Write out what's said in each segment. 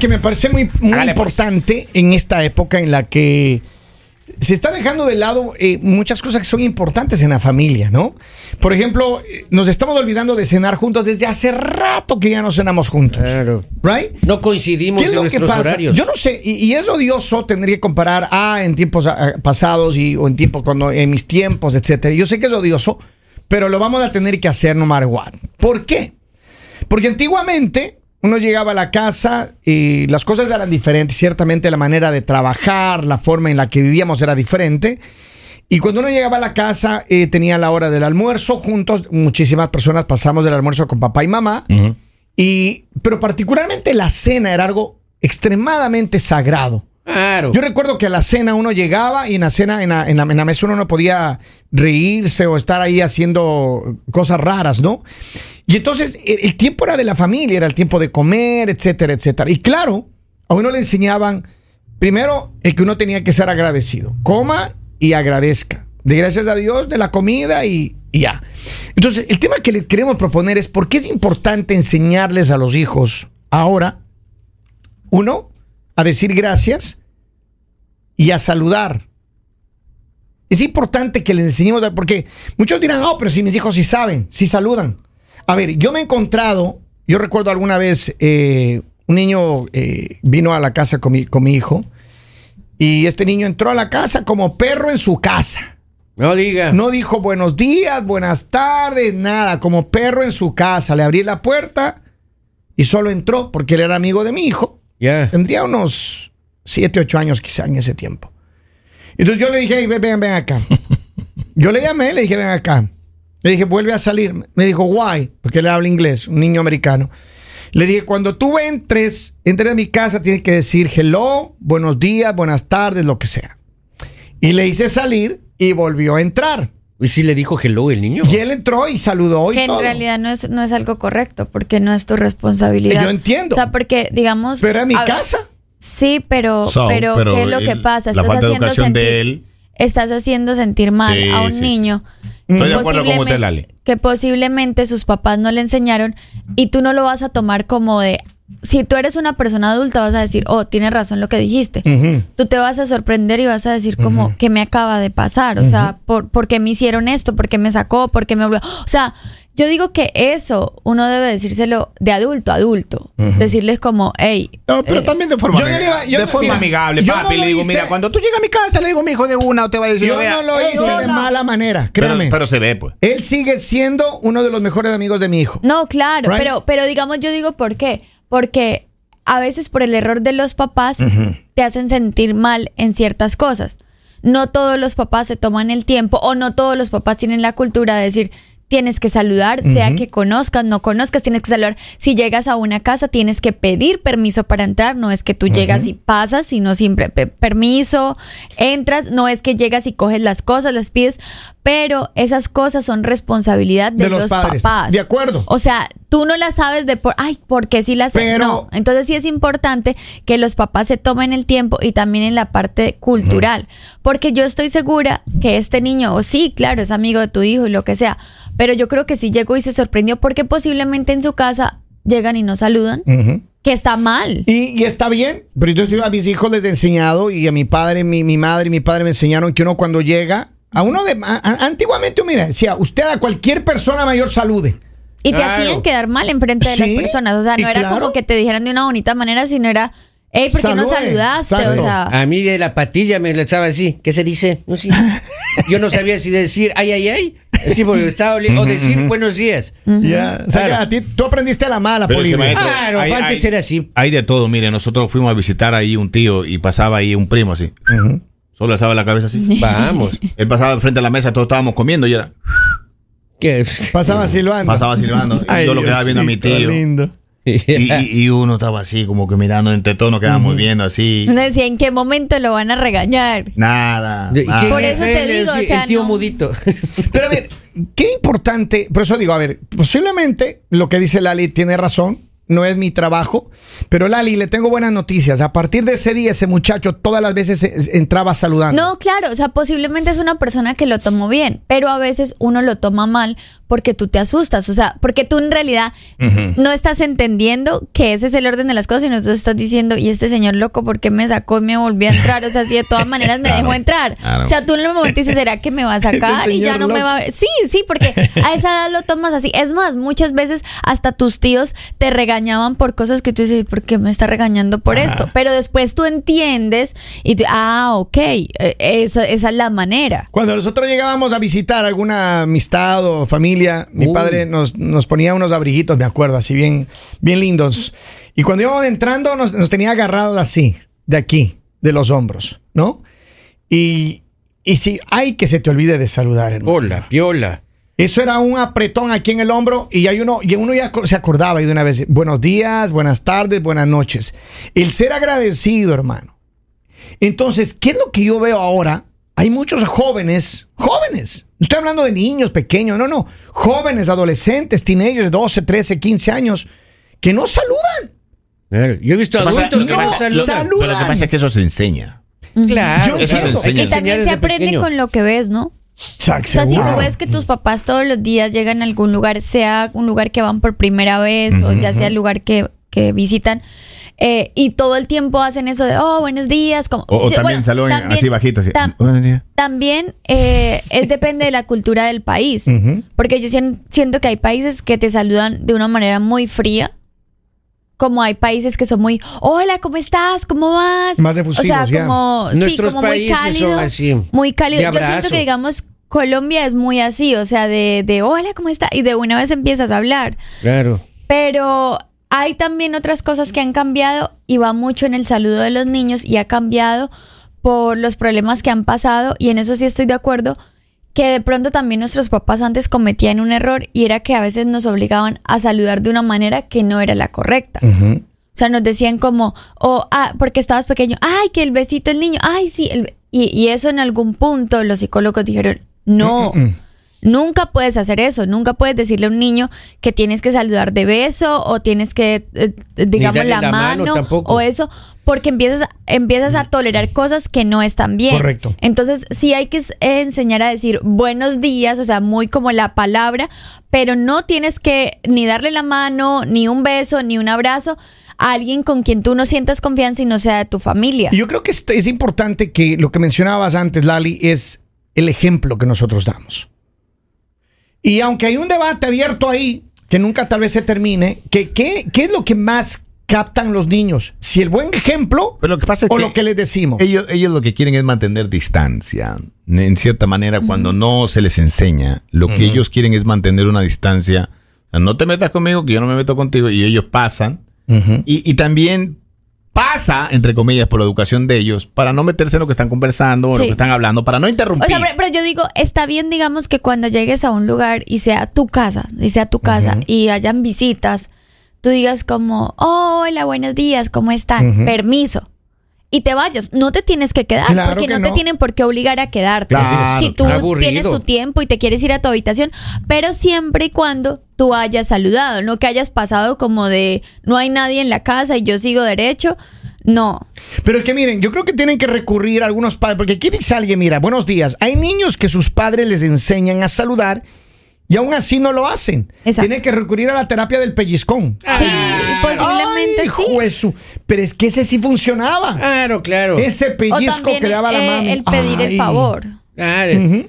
que me parece muy, muy Hágale, pues. importante en esta época en la que se está dejando de lado eh, muchas cosas que son importantes en la familia, ¿no? Por ejemplo, eh, nos estamos olvidando de cenar juntos desde hace rato que ya no cenamos juntos. Claro. ¿Right? No coincidimos ¿Qué es en nuestros pasa? horarios. Yo no sé, y, y es odioso, tendría que comparar ah, en tiempos ah, pasados y, o en tiempos cuando en mis tiempos, etcétera. Yo sé que es odioso, pero lo vamos a tener que hacer no matter what. ¿Por qué? Porque antiguamente uno llegaba a la casa y las cosas eran diferentes, ciertamente la manera de trabajar, la forma en la que vivíamos era diferente. Y cuando uno llegaba a la casa, eh, tenía la hora del almuerzo juntos, muchísimas personas pasamos del almuerzo con papá y mamá. Y, pero particularmente la cena era algo extremadamente sagrado. Yo recuerdo que a la cena uno llegaba y en la cena, en la, mesa uno no podía reírse o estar ahí haciendo cosas raras, ¿no? Y entonces el, el tiempo era de la familia, era el tiempo de comer, etcétera, etcétera. Y claro, a uno le enseñaban, primero, el que uno tenía que ser agradecido. Coma y agradezca. De gracias a Dios de la comida y, y ya. Entonces, el tema que les queremos proponer es por qué es importante enseñarles a los hijos ahora, uno, a decir gracias y a saludar. Es importante que les enseñemos, porque muchos dirán, oh, pero si mis hijos sí saben, sí saludan. A ver, yo me he encontrado, yo recuerdo alguna vez, eh, un niño eh, vino a la casa con mi, con mi hijo y este niño entró a la casa como perro en su casa. No diga. No dijo buenos días, buenas tardes, nada, como perro en su casa. Le abrí la puerta y solo entró porque él era amigo de mi hijo. Ya. Tendría unos 7, 8 años quizá en ese tiempo. Entonces yo le dije, "Hey, ven, ven, ven acá. Yo le llamé, le dije, ven acá. Le dije, vuelve a salir. Me dijo, why? Porque él habla inglés, un niño americano. Le dije, cuando tú entres, entres a mi casa, tienes que decir hello, buenos días, buenas tardes, lo que sea. Y le hice salir y volvió a entrar. ¿Y si le dijo hello el niño? Y él entró y saludó y Que en realidad no es, no es algo correcto, porque no es tu responsabilidad. Yo entiendo. O sea, porque, digamos. Pero era mi ver, casa. Sí, pero, So, pero, pero ¿qué es lo que pasa? la Estás haciendo de sentir, él. estás haciendo sentir mal Sí, a un sí, sí. niño. Estoy de acuerdo con usted, posiblemente- Lali. Que posiblemente sus papás no le enseñaron y tú no lo vas a tomar como de. Si tú eres una persona adulta, vas a decir, oh, tienes razón lo que dijiste. Tú te vas a sorprender y vas a decir como, ¿qué me acaba de pasar? O sea, ¿por, ¿por qué me hicieron esto? ¿Por qué me sacó? ¿Por qué me obligó? O sea, yo digo que eso uno debe decírselo de adulto a adulto. Decirles como, hey, No, pero eh, también de forma, yo yo de forma mira, amigable, yo papi. no le digo, hice. mira, cuando tú llegas a mi casa, le digo, mi hijo de una, o te va a decir, Yo no lo "Ey, hice de hola". mala manera, Pero, créame. pero se ve, pues. Él sigue siendo uno de los mejores amigos de mi hijo. No, claro, Right? pero, pero digamos, yo digo por qué. Porque a veces por el error de los papás te hacen sentir mal en ciertas cosas. No todos los papás se toman el tiempo o no todos los papás tienen la cultura de decir tienes que saludar, sea que conozcas, no conozcas, tienes que saludar. Si llegas a una casa, tienes que pedir permiso para entrar. No es que tú llegas y pasas, sino siempre pe- permiso, entras. No es que llegas y coges las cosas, las pides. Pero esas cosas son responsabilidad de, De los papás. De acuerdo. O sea, tú no la sabes de por, ay, porque sí la sé. Pero- no. Entonces sí es importante que los papás se tomen el tiempo y también en la parte cultural. Porque yo estoy segura que este niño, o sí, claro, es amigo de tu hijo y lo que sea, pero yo creo que sí llegó y se sorprendió porque posiblemente en su casa llegan y no saludan, que está mal. Y, y está bien, pero entonces yo a mis hijos les he enseñado y a mi padre, mi, mi madre y mi padre me enseñaron que uno cuando llega, a uno de... a- a- antiguamente, mira, decía, usted a cualquier persona mayor salude. Y te Claro. hacían quedar mal enfrente de Sí, las personas. O sea, no era claro. como que te dijeran de una bonita manera, sino era, hey, ¿por qué no saludaste? O sea, A mí de la patilla me la echaba así. ¿Qué se dice? No, sí. Yo no sabía si decir ay, ay, ay. Sí, porque estaba oli- o decir buenos días. Ya, o sea, que Claro. a ti, tú aprendiste a la mala, maestro, Claro, hay- antes hay- era así. Hay de todo, mire, nosotros fuimos a visitar ahí un tío y pasaba ahí un primo así. Solo alzaba la cabeza así. Vamos. Él pasaba frente a la mesa, todos estábamos comiendo y era. ¿Qué? Pasaba silbando. Pasaba silbando. Y yo lo quedaba viendo a mi tío. lindo. Y, y- y uno estaba así, como que mirando entre todos, nos quedábamos viendo así. uno decía, ¿en qué momento lo van a regañar? Nada. ¿Y nada. quién Por es eso te digo, Sí, o sea, el tío no. mudito. Pero a ver, qué importante, por eso digo, a ver, posiblemente lo que dice Lali tiene razón. No es mi trabajo. Pero Lali, le tengo buenas noticias. A partir de ese día, ese muchacho todas las veces entraba saludando. No, claro, o sea, posiblemente es una persona que lo tomó bien, pero a veces uno lo toma mal porque tú te asustas, o sea, porque tú en realidad no estás entendiendo que ese es el orden de las cosas y no tú estás diciendo, y este señor loco, ¿por qué me sacó y me volvió a entrar? O sea, si de todas maneras me dejó entrar. claro. O sea, tú en el momento dices, ¿será que me va a sacar? Y ya no me va a ver. Sí, sí, porque a esa edad lo tomas así. Es más, muchas veces hasta tus tíos te regañaban por cosas que tú dices, ¿por qué me está regañando por esto? Pero después tú entiendes y te, ah, ok, eh, eso, esa es la manera. Cuando nosotros llegábamos a visitar alguna amistad o familia, mi Uy. padre nos, nos ponía unos abriguitos, me acuerdo, así bien, bien lindos. Y cuando íbamos entrando, nos, nos tenía agarrados así, de aquí, de los hombros, ¿no? Y, y si, ay, que se te olvide de saludar, hermano. Hola, piola. Eso era un apretón aquí en el hombro y hay uno, y uno ya se acordaba y de una vez, buenos días, buenas tardes, buenas noches. El ser agradecido, hermano. Entonces, ¿qué es lo que yo veo ahora? Hay muchos jóvenes, jóvenes, no estoy hablando de niños pequeños, no, no, jóvenes, adolescentes, teenagers de 12, 13, 15 años, que no saludan. Claro, Yo he visto adultos que no, saludan. Pero lo que pasa es que eso se enseña. Claro, Yo eso entiendo. Y también se aprende pequeño. con lo que ves, ¿no? O sea, O sea, si tú ves que tus papás todos los días llegan a algún lugar, sea un lugar que van por primera vez o ya sea el lugar que, que visitan, eh, y todo el tiempo hacen eso de, oh, buenos días. Como, O, o también bueno, saludan también- así bajito. Así. tam- también eh, es depende de la cultura del país. Ujú. Porque yo sien- siento que hay países que te saludan de una manera muy fría. Como hay países que son muy, hola, ¿cómo estás? ¿Cómo vas? Más O efusivos, sea, ya. como, sí, Nuestros como muy países cálido. son así, Muy cálido. Yo siento que, digamos, Colombia es muy así, o sea, de, de hola, ¿cómo está? Y de una vez empiezas a hablar. Claro. Pero hay también otras cosas que han cambiado y va mucho en el saludo de los niños y ha cambiado por los problemas que han pasado y en eso sí estoy de acuerdo que de pronto también nuestros papás antes cometían un error y era que a veces nos obligaban a saludar de una manera que no era la correcta. O sea, nos decían como, oh, ah, porque estabas pequeño, ay, que el besito el niño, ay, sí, el be-". y, y eso en algún punto los psicólogos dijeron, no, nunca puedes hacer eso, nunca puedes decirle a un niño que tienes que saludar de beso o tienes que, eh, digamos, darle la, la mano mano, o eso, porque empiezas, empiezas a tolerar cosas que no están bien. Correcto. Entonces, sí hay que s- enseñar a decir buenos días, o sea, muy como la palabra, pero no tienes que ni darle la mano, ni un beso, ni un abrazo a alguien con quien tú no sientas confianza y no sea de tu familia. Yo creo que es, es importante que lo que mencionabas antes, Lali, es el ejemplo que nosotros damos. Y aunque hay un debate abierto ahí, que nunca tal vez se termine, que, ¿qué, qué es lo que más captan los niños? ¿Si el buen ejemplo Pero lo que pasa es o que lo que les decimos? Ellos, ellos lo que quieren es mantener distancia. En cierta manera, cuando no se les enseña, lo que ellos quieren es mantener una distancia. No te metas conmigo, que yo no me meto contigo. Y ellos pasan. y, y también pasa, entre comillas, por la educación de ellos, para no meterse en lo que están conversando o Sí. lo que están hablando, para no O interrumpir. sea, pero, pero yo digo, está bien, digamos, que cuando llegues a un lugar y sea tu casa, y sea tu casa, y hayan visitas, tú digas como, oh, hola, buenos días, ¿cómo están? Permiso. Y te vayas, no te tienes que quedar, Claro porque que no, te tienen por qué obligar a quedarte. Claro, si tú claro. Tienes tu tiempo y te quieres ir a tu habitación, pero siempre y cuando tú hayas saludado, no que hayas pasado como de no hay nadie en la casa y yo sigo derecho. No. Pero es que miren, yo creo que tienen que recurrir a algunos padres, porque aquí dice alguien, mira, buenos días, hay niños que sus padres les enseñan a saludar y aún así no lo hacen. Exacto. Tienen que recurrir a la terapia del pellizcón. Sí, posiblemente Ay, sí. juezu. Pero es que ese sí funcionaba. Claro, claro. Ese pellizco que le daba la mano. el pedir el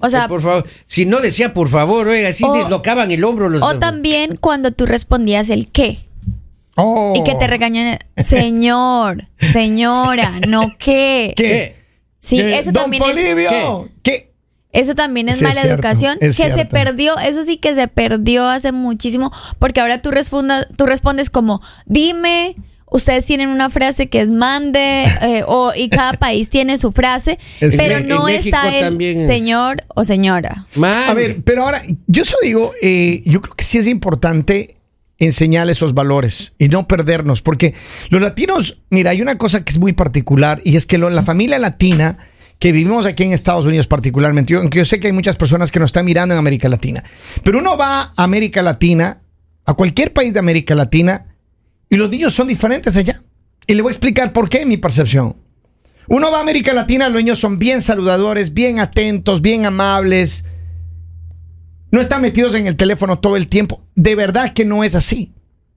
O sea- por favor. Si no decía por favor, oiga, así O- dislocaban el hombro los O también cuando tú respondías el qué. Oh. Y que te regañan, señor, señora, no qué. ¿Qué? Sí, ¿Qué? eso Don también es, Polibio, ¿Qué? eso también es Sí, es mala cierto, educación, es que se perdió, eso sí que se perdió hace muchísimo, porque ahora tú respondas, tú respondes como, dime, ustedes tienen una frase que es mande, eh, o, y cada país tiene su frase, Es- pero En no está el es- señor o señora. A ver, pero ahora, yo eso digo, eh, yo creo que sí es importante enseñar esos valores y no perdernos, porque los latinos, mira, hay una cosa que es muy particular y es que lo- la familia latina que vivimos aquí en Estados Unidos particularmente, yo, aunque yo sé que hay muchas personas que nos están mirando en América Latina, pero uno va a América Latina, a cualquier país de América Latina, Y los niños son diferentes allá. Y le voy a explicar por qué mi percepción. Uno va a América Latina, los niños son bien saludadores, bien atentos, bien amables. No están metidos en el teléfono todo el tiempo. De verdad que no es así.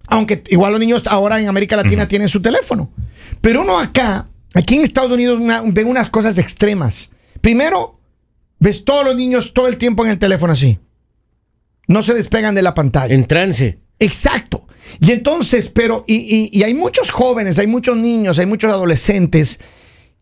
Aunque igual los niños ahora en América Latina tienen su teléfono. Pero uno acá, aquí en Estados Unidos, una- ve unas cosas extremas. Primero, ves todos los niños todo el tiempo en el teléfono así. No se despegan de la pantalla. En trance. Exacto. Y entonces, pero, y, y- y hay muchos jóvenes, hay muchos niños, hay muchos adolescentes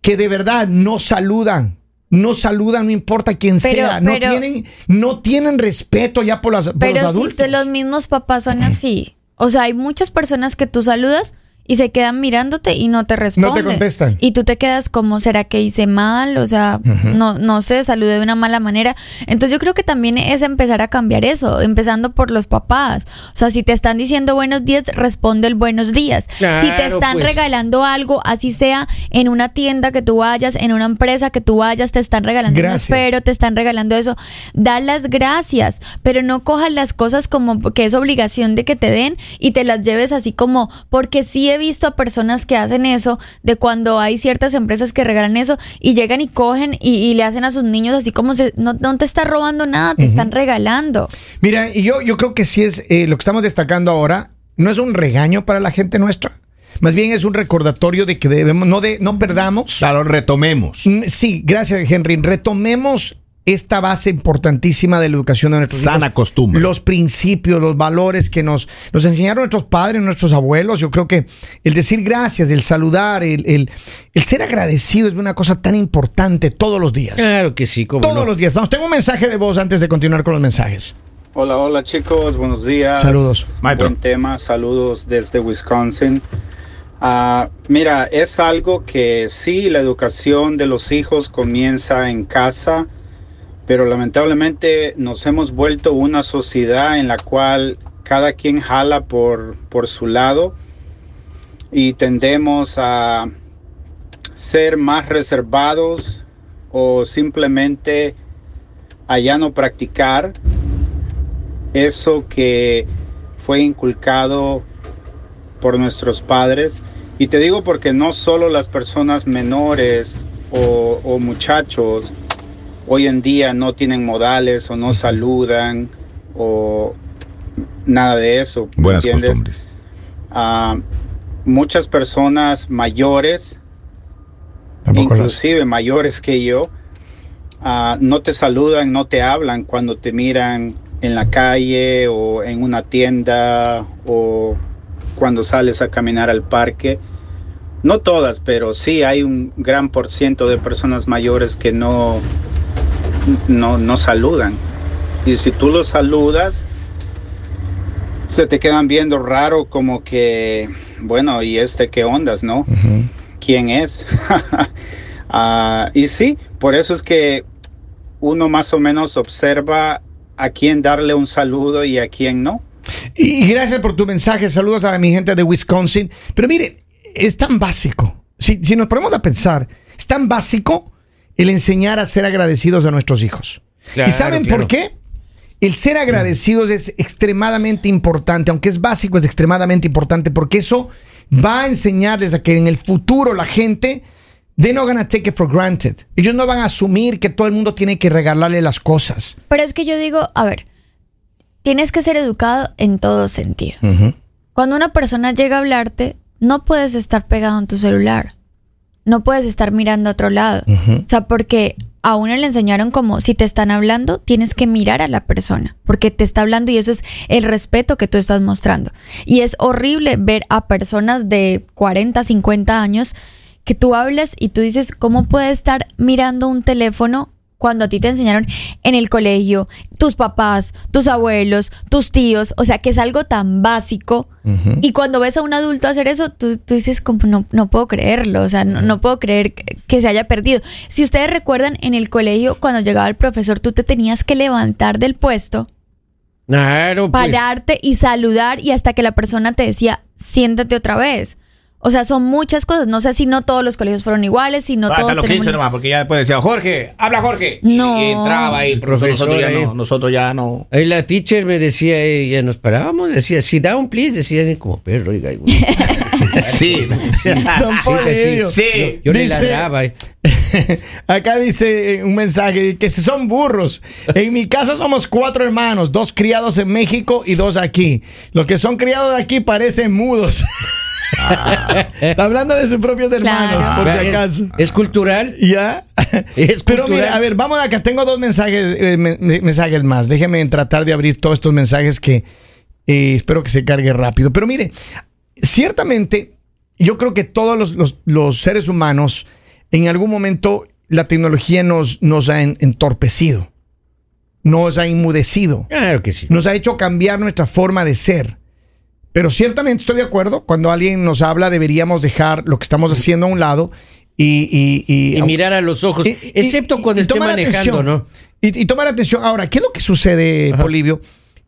que de verdad no saludan. No saludan, no importa quién Pero- sea. No, pero- tienen, no tienen respeto ya por, las, por Pero los si adultos. te- los mismos papás son así. O sea, hay muchas personas que tú saludas y se quedan mirándote y no te responden. contestan. Y tú te quedas como, ¿será que hice mal? O sea, no, no sé, saludé de una mala manera. Entonces yo creo que también es empezar a cambiar eso, empezando por los papás. O sea, si te están diciendo buenos días, responde el buenos días. si te Claro, están pues. regalando algo, así sea en una tienda que tú vayas, en una empresa que tú vayas, te están regalando Gracias. un esfero, te están regalando eso, da las gracias, pero no cojas las cosas como que es obligación de que te den y te las lleves así como, porque sí he visto a personas que hacen eso, de cuando hay ciertas empresas que regalan eso y llegan y cogen y, y le hacen a sus niños así como, se, no, no te está robando nada, te están regalando. Mira, y yo, yo creo que sí es eh, lo que estamos destacando ahora, no es un regaño para la gente nuestra. Más bien es un recordatorio de que debemos, no, de, no perdamos. Claro, retomemos. Mm, Sí, gracias, Henry. Retomemos esta base importantísima de la educación de nuestros Sana hijos. costumbre. Los principios, los valores que nos, nos enseñaron nuestros padres, nuestros abuelos. Yo creo que el decir gracias, el saludar, el, el, el ser agradecido es una cosa tan importante todos los días. Claro que sí, como Todos los días. Vamos, tengo un mensaje de voz antes de continuar con los mensajes. Hola, hola chicos, buenos días. Saludos. Maestro. Buen tema, saludos desde Wisconsin. Ah, mira, es algo que sí, la educación de los hijos comienza en casa, pero lamentablemente nos hemos vuelto una sociedad en la cual cada quien jala por, por su lado y tendemos a ser más reservados o simplemente a ya no practicar eso que fue inculcado por nuestros padres. Y te digo porque no solo las personas menores o, o muchachos hoy en día no tienen modales o no saludan o nada de eso. ¿me Buenas entiendes? costumbres. Ah, muchas personas mayores Tampoco las- inclusive mayores que yo, ah, no te saludan, no te hablan cuando te miran en la calle o en una tienda o cuando sales a caminar al parque. No todas, pero sí hay un gran por ciento de personas mayores que no, no, no saludan. Y si tú los saludas, se te quedan viendo raro como que, bueno, ¿y este qué ondas, no? quién es. Ah, y sí, por eso es que uno más o menos observa a quién darle un saludo y a quién no. Y gracias por tu mensaje. Saludos a mi gente de Wisconsin. Pero mire, es tan básico. Si, si nos ponemos a pensar, es tan básico el enseñar a ser agradecidos a nuestros hijos. Claro, ¿Y saben claro. por qué? El ser agradecidos es extremadamente importante, aunque es básico, es extremadamente importante porque eso va a enseñarles a que en el futuro la gente, they're not gonna take it for granted. Ellos no van a asumir que todo el mundo tiene que regalarle las cosas. Pero es que yo digo, a ver, tienes que ser educado en todo sentido. Cuando una persona llega a hablarte, no puedes estar pegado en tu celular. No puedes estar mirando a otro lado. O sea, porque a uno le enseñaron como si te están hablando, tienes que mirar a la persona, porque te está hablando y eso es el respeto que tú estás mostrando. Y es horrible ver a personas de 40, 50 años que tú hablas y tú dices, ¿cómo puede estar mirando un teléfono cuando a ti te enseñaron en el colegio, tus papás, tus abuelos, tus tíos, o sea, que es algo tan básico. Y cuando ves a un adulto hacer eso, tú, tú dices, como, no, no puedo creerlo, o sea, no, no puedo creer que, que se haya perdido. Si ustedes recuerdan, en el colegio, cuando llegaba el profesor, tú te tenías que levantar del puesto, Claro, pues. pararte y saludar y hasta que la persona te decía, siéntate otra vez. O sea, son muchas cosas. No sé si no todos los colegios fueron iguales, si no Hasta todos los 15 tenemos- nomás, porque ya después decía, Jorge, habla Jorge. Y- No. Y, entraba ahí, pero Profesor nosotros ya no. Nosotros ya no. Ahí la teacher me decía, eh, ya nos parábamos, decía, sit down, please, decía así como perro, oiga. Sí. Sí, sí. Sí. Yo le Dice- ladraba. eh. Acá dice eh, un mensaje que si son burros. En mi caso somos cuatro hermanos, dos criados en México y dos aquí. Los que son criados aquí parecen mudos. Está hablando de sus propios hermanos, Claro. por si es- acaso. Es, cultural. ¿Ya? Es Pero cultural. mira, a ver, vamos acá. Tengo dos mensajes, eh, me- me- mensajes más. Déjeme tratar de abrir todos estos mensajes que eh, espero que se cargue rápido. Pero mire, ciertamente yo creo que todos los, los- los seres humanos en algún momento la tecnología nos, nos ha en- entorpecido, nos ha inmudecido, Claro que sí. nos ha hecho cambiar nuestra forma de ser. Pero ciertamente estoy de acuerdo, cuando alguien nos habla deberíamos dejar lo que estamos haciendo a un lado y... y- y- Y mirar a los ojos, y- excepto cuando esté manejando, atención. ¿no? Y, tomar atención. Ahora, ¿qué es lo que sucede, Ajá. Polivio?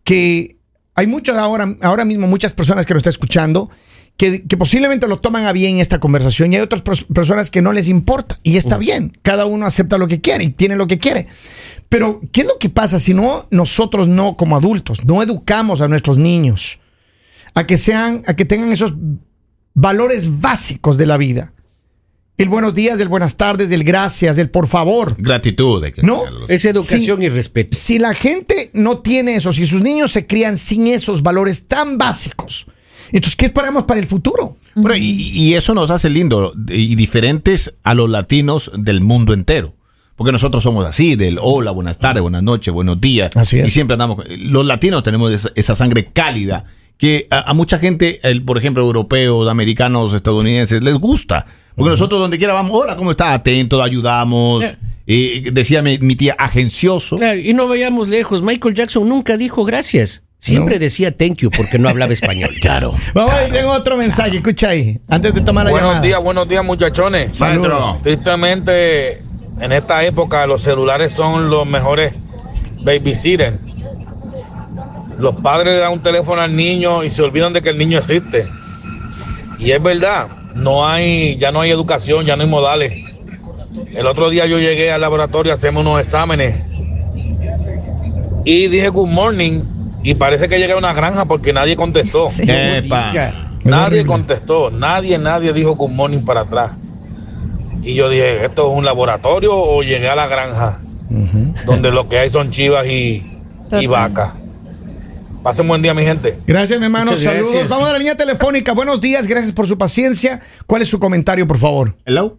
Que hay muchas ahora, ahora mismo muchas personas que lo están escuchando que, que posiblemente lo toman a bien esta conversación y hay otras pers- personas que no les importa y está bien. Cada uno acepta lo que quiere y tiene lo que quiere. Pero, ¿qué es lo que pasa si no nosotros no como adultos no educamos a nuestros niños a que sean, a que tengan esos valores básicos de la vida? El buenos días, el buenas tardes, del gracias, del por favor. Gratitud. que No. Es educación y respeto. Si la gente no tiene eso, si sus niños se crían sin esos valores tan básicos, entonces, ¿qué esperamos para el futuro? Bueno, y, y eso nos hace lindo y diferentes a los latinos del mundo entero. Porque nosotros somos así, del hola, buenas tardes, buenas noches, buenos días. Así es. Y siempre andamos. Los latinos tenemos esa, esa sangre cálida que a, a mucha gente, el, por ejemplo, europeos, americanos, estadounidenses, les gusta. Porque nosotros donde quiera vamos, hola, ¿cómo está? Atento, ayudamos. Y decía mi, mi tía, agencioso. Claro, y no vayamos lejos. Michael Jackson nunca dijo gracias. Siempre No. decía thank you porque no hablaba español. Claro. Vamos a ver, tengo otro mensaje, escucha ahí, antes de tomar la Buenos llamada. días, buenos días muchachones. Maestro. Tristemente, en esta época los celulares son los mejores babysitters. Los padres le dan un teléfono al niño y se olvidan de que el niño existe. Y es verdad, no hay, ya no hay educación, ya no hay modales. El otro día yo llegué al laboratorio a hacerme unos exámenes y dije good morning y parece que llegué a una granja porque nadie contestó. Sí. Nadie contestó, nadie, nadie dijo good morning para atrás. Y yo dije, ¿esto es un laboratorio o llegué a la granja? Donde lo que hay son chivas y, y vacas. Pasen buen día, mi gente. Gracias, mi hermano. Muchas Saludos. gracias. Vamos a la línea telefónica. Buenos días, gracias por su paciencia. ¿Cuál es su comentario, por favor? Hello.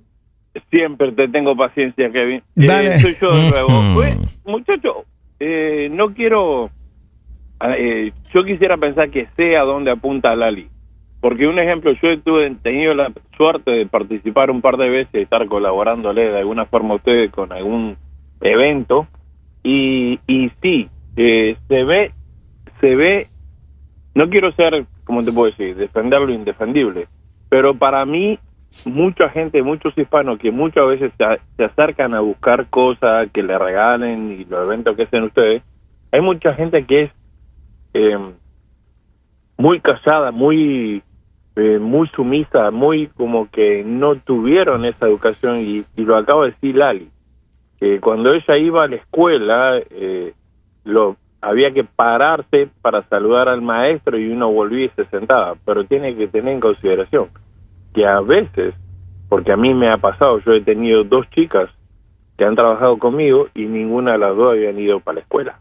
Siempre te tengo paciencia, Kevin. Dale. Eh, soy yo de nuevo. Pues, muchacho, eh, no quiero... eh, yo quisiera pensar que sé a dónde apunta Lali. Porque un ejemplo, yo he tenido la suerte de participar un par de veces y estar colaborándole de alguna forma a ustedes con algún evento. Y, y sí, eh, se ve, se ve, no quiero ser, como te puedo decir, defender lo indefendible, pero para mí mucha gente, muchos hispanos que muchas veces se, acercan a buscar cosas que le regalen y los eventos que hacen ustedes, hay mucha gente que es eh, muy callada, muy eh, muy sumisa, muy como que no tuvieron esa educación y, y lo acaba de decir Lali, que cuando ella iba a la escuela eh, lo había que pararse para saludar al maestro y uno volvía y se sentaba, pero tiene que tener en consideración que a veces, porque a mí me ha pasado, yo he tenido dos chicas que han trabajado conmigo y ninguna de las dos habían ido para la escuela.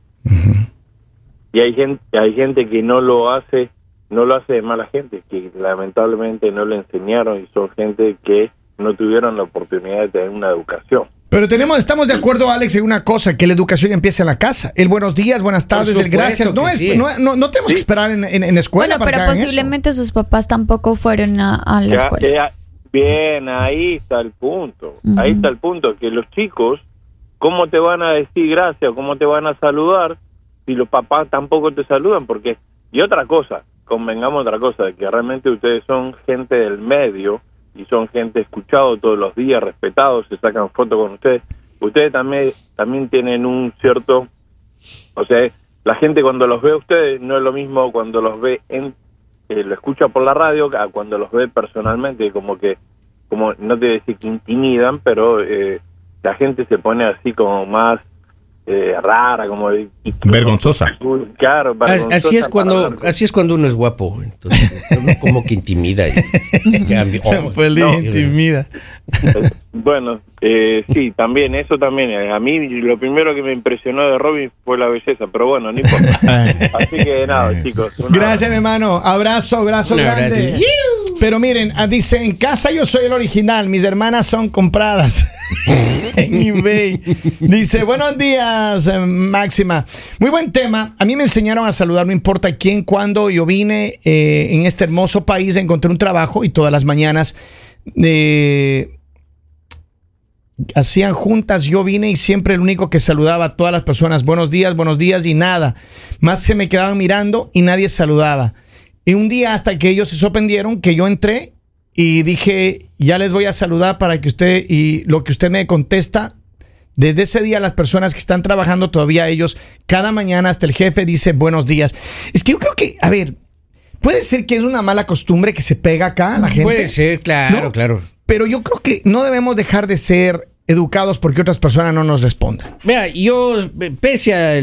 Y hay gente, hay gente que no lo hace, no lo hace de mala gente, que lamentablemente no le enseñaron y son gente que no tuvieron la oportunidad de tener una educación. Pero tenemos, estamos de acuerdo, Alex, en una cosa, que la educación empieza en la casa. El buenos días, buenas tardes, el gracias. No, es, sí. no, no- no tenemos que esperar en, en, en escuela Bueno, para que pero hagan eso. posiblemente sus papás tampoco fueron a, a la Ya- escuela. ya- bien, ahí está el punto. Ahí está el punto, que los chicos, ¿cómo te van a decir gracias? ¿Cómo te van a saludar si los papás tampoco te saludan? Porque, y otra cosa, convengamos otra cosa, que realmente ustedes son gente del medio y son gente escuchado todos los días, respetados, se sacan fotos con ustedes. Ustedes también, también tienen un cierto, o sea, la gente cuando los ve a ustedes no es lo mismo cuando los ve en eh, lo escucha por la radio, a cuando los ve personalmente, como que, como no te voy a decir que intimidan, pero eh, la gente se pone así como más eh, rara, como y- Vergonzosa. Claro, vergonzosa Así es cuando así es cuando uno es guapo, entonces uno como que intimida. y-. Oh, Pues no, intimida. Bueno, eh, sí, también, eso también. eh, A mí lo primero que me impresionó de Robin fue la belleza, pero bueno, no importa. Así que nada, chicos. Gracias, mi hermano. Abrazo, abrazo Un grande. abrazo. Pero miren, ah, dice, en casa yo soy el original, mis hermanas son compradas en eBay. Dice, buenos días, eh, Máxima. Muy buen tema. A mí me enseñaron a saludar, no importa quién, cuándo. Yo vine eh, en este hermoso país, encontré un trabajo y todas las mañanas eh, hacían juntas, yo vine y siempre el único que saludaba a todas las personas, buenos días, buenos días y nada. Más se me quedaban mirando y nadie saludaba. Y un día hasta que ellos se sorprendieron que yo entré y dije, ya les voy a saludar para que usted y lo que usted me contesta. Desde ese día las personas que están trabajando todavía ellos, cada mañana hasta el jefe dice buenos días. Es que yo creo que, a ver, puede ser que es una mala costumbre que se pega acá a la gente. Puede ser, claro, ¿No? claro. Pero yo creo que no debemos dejar de ser educados porque otras personas no nos respondan. Mira, yo, pese a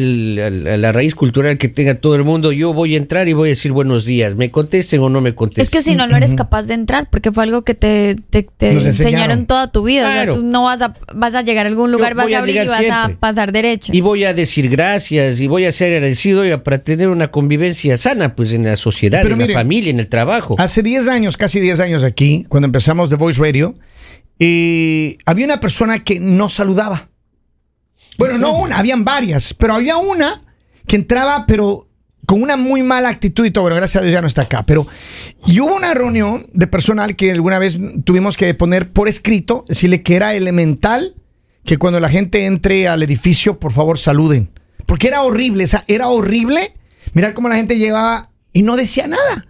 la raíz cultural que tenga todo el mundo, yo voy a entrar y voy a decir buenos días. Me contesten o no me contesten. Es que si no, no eres capaz de entrar, porque fue algo que te, te- te enseñaron. enseñaron toda tu vida. O sea, Claro. tú no vas a, vas a llegar a algún lugar, Yo vas a a abrir y llegar vas siempre. a pasar derecho. Y voy a decir gracias y voy a ser agradecido oiga, para tener una convivencia sana pues en la sociedad, Pero en mire, la familia, en el trabajo. Hace 10 años, casi 10 años aquí, cuando empezamos The Voice Radio, eh, había una persona que no saludaba. Bueno, no una, habían varias, pero había una que entraba, pero con una muy mala actitud y todo. Bueno, gracias a Dios ya no está acá. Pero hubo una reunión de personal que alguna vez tuvimos que poner por escrito, decirle que era elemental que cuando la gente entre al edificio, por favor, saluden. Porque era horrible, o sea, era horrible mirar cómo la gente llevaba y no decía nada.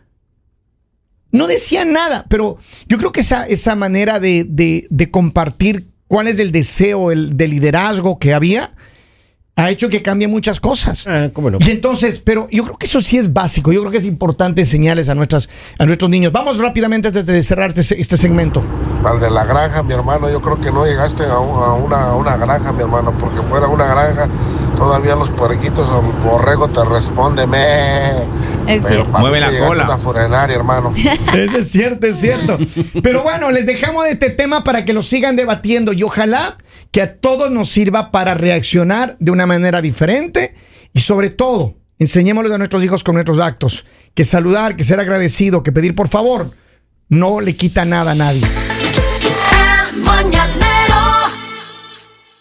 No decía nada, pero yo creo que esa, esa manera de, de- de compartir cuál es el deseo el, de liderazgo que había ha hecho que cambie muchas cosas. Ah, cómo no. Y entonces, pero yo creo que eso sí es básico. Yo creo que es importante enseñarles a, nuestras, a nuestros niños. Vamos rápidamente antes de cerrar este, este segmento. Al de la granja, mi hermano, yo creo que no llegaste a, un- a una, a una granja, mi hermano, porque fuera una granja, todavía los puerquitos o el borrego te responde, me. Es cierto. Mueve la cola. una furenaria, hermano. Eso es cierto, es cierto. Pero bueno, les dejamos de este tema para que lo sigan debatiendo y ojalá que a todos nos sirva para reaccionar de una manera diferente y sobre todo, enseñémosle a nuestros hijos con nuestros actos que saludar, que ser agradecido, que pedir por favor, no le quita nada a nadie. El mañanero